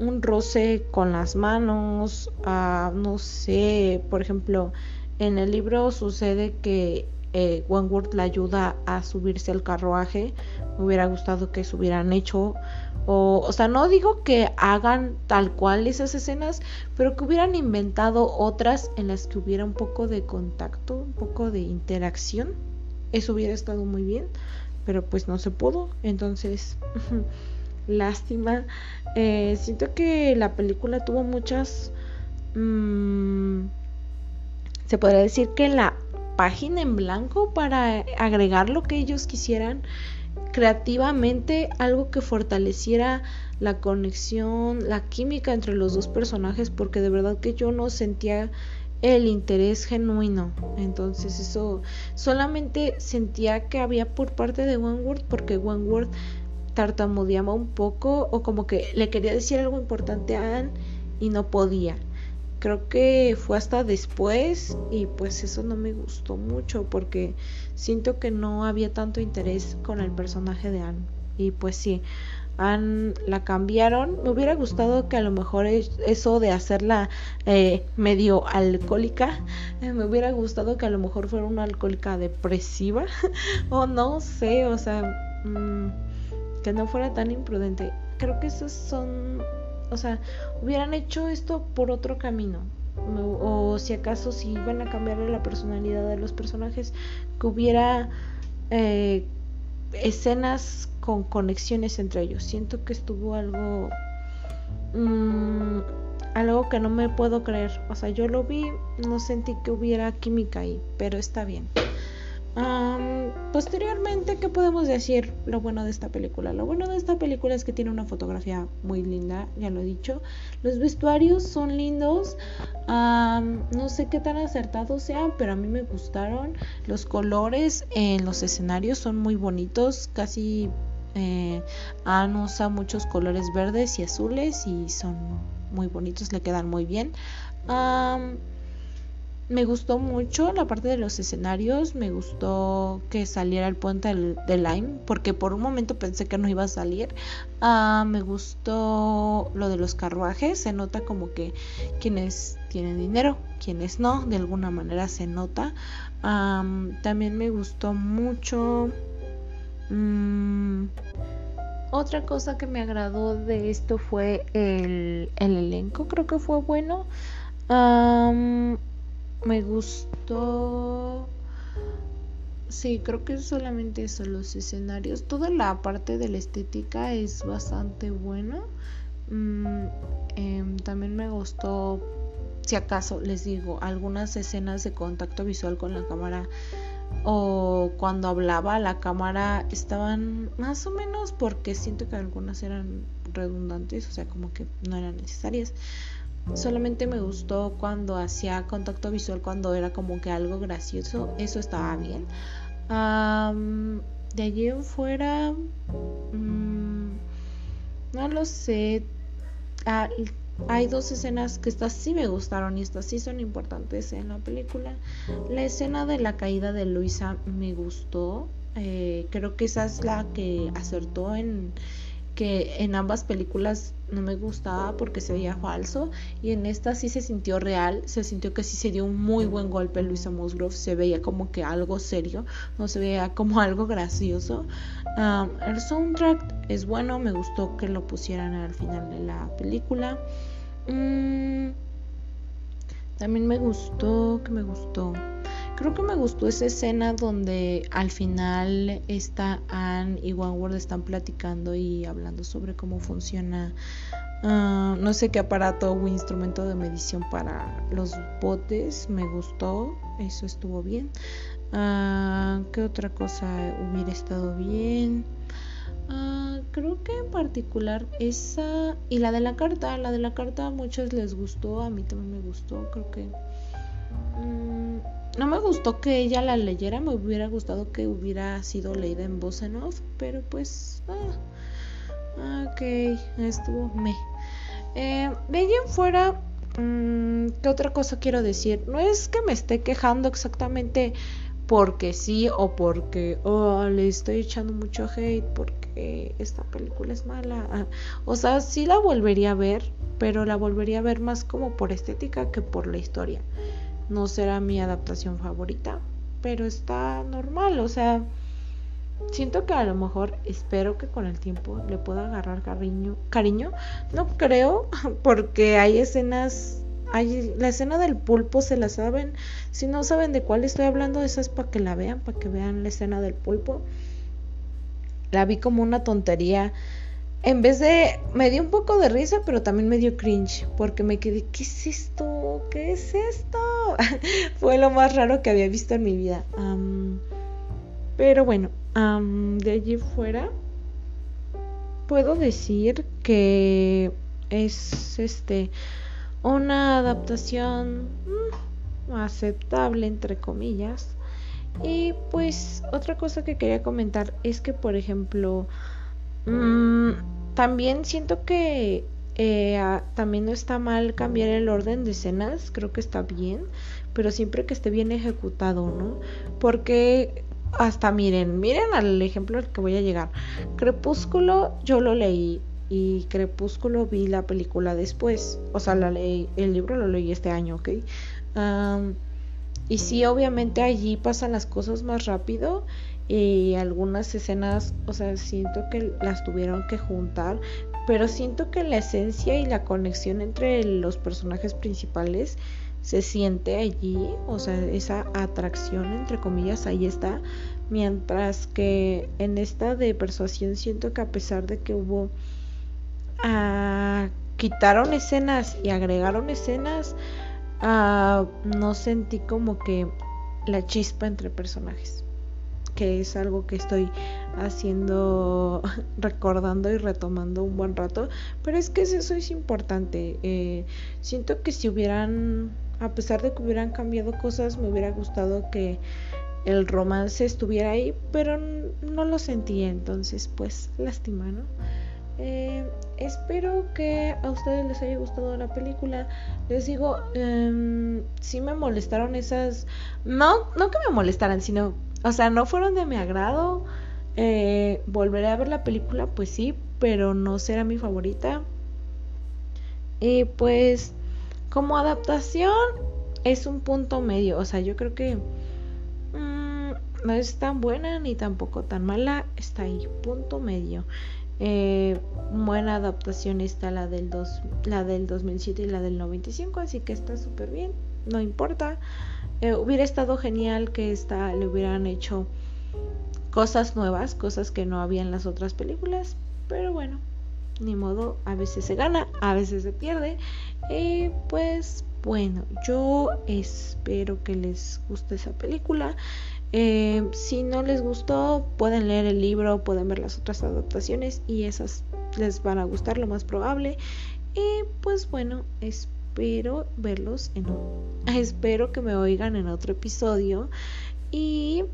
un roce con las manos, ah, no sé, por ejemplo, en el libro sucede que eh, Wentworth le ayuda a subirse al carruaje, me hubiera gustado que se hubieran hecho, o, o sea, no digo que hagan tal cual esas escenas, pero que hubieran inventado otras en las que hubiera un poco de contacto, un poco de interacción eso hubiera estado muy bien, pero pues no se pudo, entonces lástima. Eh, siento que la película tuvo muchas... Mm, se podría decir que la página en blanco para agregar lo que ellos quisieran creativamente, algo que fortaleciera la conexión, la química entre los dos personajes, porque de verdad que yo no sentía el interés genuino. Entonces eso solamente sentía que había por parte de Wentworth porque Wentworth tartamudeaba un poco o como que le quería decir algo importante a Anne y no podía. Creo que fue hasta después y pues eso no me gustó mucho porque siento que no había tanto interés con el personaje de Anne. Y pues sí, La cambiaron. Me hubiera gustado que a lo mejor eso de hacerla eh, medio alcohólica, eh, me hubiera gustado que a lo mejor fuera una alcohólica depresiva o no sé, o sea, mm, que no fuera tan imprudente. Creo que esos son o sea, hubieran hecho esto por otro camino. O si acaso si iban a cambiar la personalidad de los personajes, que hubiera eh, escenas con conexiones entre ellos. Siento que estuvo algo... Mm, algo que no me puedo creer. O sea, yo lo vi, no sentí que hubiera química ahí, pero está bien posteriormente, ¿qué podemos decir lo bueno de esta película? Lo bueno de esta película es que tiene una fotografía muy linda, ya lo he dicho. Los vestuarios son lindos. no sé qué tan acertados sean, pero a mí me gustaron. Los colores en los escenarios son muy bonitos, casi eh, usado muchos colores verdes y azules y son muy bonitos, le quedan muy bien. Me gustó mucho la parte de los escenarios, me gustó que saliera el puente de Lime, porque por un momento pensé que no iba a salir. Ah, me gustó lo de los carruajes, se nota como que quienes tienen dinero, quienes no, de alguna manera se nota. también me gustó mucho... Mm, otra cosa que me agradó de esto fue el, elenco, creo que fue bueno. Me gustó sí creo que solamente eso los escenarios toda la parte de la estética es bastante buena mm, em, también me gustó si acaso les digo algunas escenas de contacto visual con la cámara o cuando hablaba la cámara estaban más o menos porque siento que algunas eran redundantes o sea como que no eran necesarias Solamente me gustó cuando hacía contacto visual, cuando era como que algo gracioso. Eso estaba bien. de allí en fuera, mm, no lo sé. Ah, hay dos escenas que estas sí me gustaron y estas sí son importantes en la película. La escena de la caída de Luisa me gustó. Eh, creo que esa es la que acertó en que en ambas películas no me gustaba porque se veía falso y en esta sí se sintió real, se sintió que sí se dio un muy buen golpe Luisa Musgrove, se veía como que algo serio, no se veía como algo gracioso. el soundtrack es bueno, me gustó que lo pusieran al final de la película. Mm, también me gustó, que me gustó. Creo que me gustó esa escena donde al final está Anne y One están platicando y hablando sobre cómo funciona ah, no sé qué aparato o instrumento de medición para los botes. Me gustó, eso estuvo bien. Uh, ¿Qué otra cosa hubiera estado bien? Ah, creo que en particular esa y la de la carta, la de la carta a muchos les gustó, a mí también me gustó, creo que... Mm, no me gustó que ella la leyera, me hubiera gustado que hubiera sido leída en voz en off, pero pues, ah, ok, estuvo me. Eh, de ahí en fuera, mm, ¿qué otra cosa quiero decir? No es que me esté quejando exactamente porque sí o porque oh, le estoy echando mucho hate porque esta película es mala. O sea, sí la volvería a ver, pero la volvería a ver más como por estética que por la historia no será mi adaptación favorita, pero está normal, o sea, siento que a lo mejor espero que con el tiempo le pueda agarrar cariño, cariño, no creo, porque hay escenas, hay la escena del pulpo se la saben, si no saben de cuál estoy hablando, esa es para que la vean, para que vean la escena del pulpo. La vi como una tontería en vez de, me dio un poco de risa, pero también me dio cringe, porque me quedé, ¿qué es esto? ¿Qué es esto? Fue lo más raro que había visto en mi vida. pero bueno, de allí fuera, puedo decir que es este una adaptación mm, aceptable, entre comillas. Y pues otra cosa que quería comentar es que, por ejemplo, Mm, también siento que eh, también no está mal cambiar el orden de escenas, creo que está bien, pero siempre que esté bien ejecutado, ¿no? Porque hasta miren, miren al ejemplo al que voy a llegar. Crepúsculo yo lo leí y Crepúsculo vi la película después, o sea, la leí, el libro lo leí este año, ¿ok? y sí, obviamente allí pasan las cosas más rápido y algunas escenas, o sea, siento que las tuvieron que juntar, pero siento que la esencia y la conexión entre los personajes principales se siente allí, o sea, esa atracción entre comillas ahí está, mientras que en esta de persuasión siento que a pesar de que hubo ah, quitaron escenas y agregaron escenas, ah, no sentí como que la chispa entre personajes que es algo que estoy haciendo, recordando y retomando un buen rato, pero es que eso es importante. Eh, siento que si hubieran, a pesar de que hubieran cambiado cosas, me hubiera gustado que el romance estuviera ahí, pero no lo sentía, entonces pues lástima, ¿no? Eh, espero que a ustedes les haya gustado la película. Les digo, eh, sí me molestaron esas... No, no que me molestaran, sino o sea, no fueron de mi agrado. Eh, volveré a ver la película, pues sí, pero no será mi favorita. Y pues, como adaptación, es un punto medio. O sea, yo creo que mm, no es tan buena ni tampoco tan mala. Está ahí, punto medio. Eh, buena adaptación está la del, la del 2007 y la del 95, así que está súper bien, no importa. Eh, hubiera estado genial que esta le hubieran hecho cosas nuevas, cosas que no había en las otras películas, pero bueno, ni modo, a veces se gana, a veces se pierde. Y pues bueno, yo espero que les guste esa película. Eh, si no les gustó, pueden leer el libro, pueden ver las otras adaptaciones y esas les van a gustar lo más probable. Y pues bueno, espero espero verlos en espero que me oigan en otro episodio y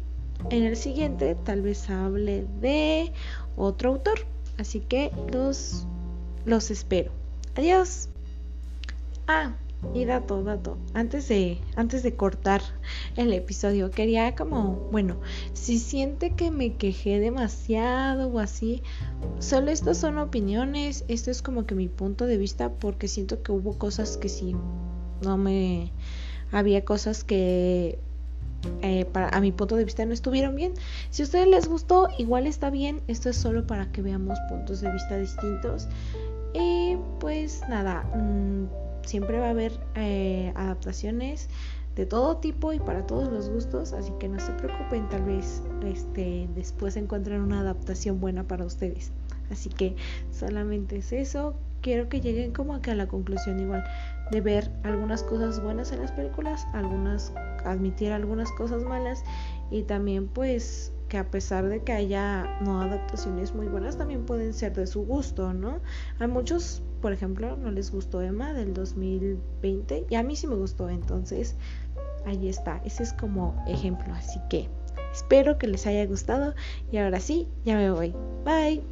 en el siguiente tal vez hable de otro autor. Así que los los espero. Adiós. Ah, y dato, dato, antes de, antes de cortar el episodio, quería como, bueno, si siente que me quejé demasiado o así, solo estas son opiniones, esto es como que mi punto de vista porque siento que hubo cosas que sí, no me, había cosas que eh, para, a mi punto de vista no estuvieron bien. Si a ustedes les gustó, igual está bien. Esto es solo para que veamos puntos de vista distintos. Y pues nada, mmm, siempre va a haber eh, adaptaciones de todo tipo y para todos los gustos, así que no se preocupen, tal vez este después encuentren una adaptación buena para ustedes. Así que solamente es eso. Quiero que lleguen como que a la conclusión igual de ver algunas cosas buenas en las películas, algunas admitir algunas cosas malas y también pues que a pesar de que haya no adaptaciones muy buenas también pueden ser de su gusto, ¿no? Hay muchos por ejemplo, no les gustó Emma del 2020 y a mí sí me gustó, entonces ahí está, ese es como ejemplo, así que espero que les haya gustado y ahora sí, ya me voy, bye.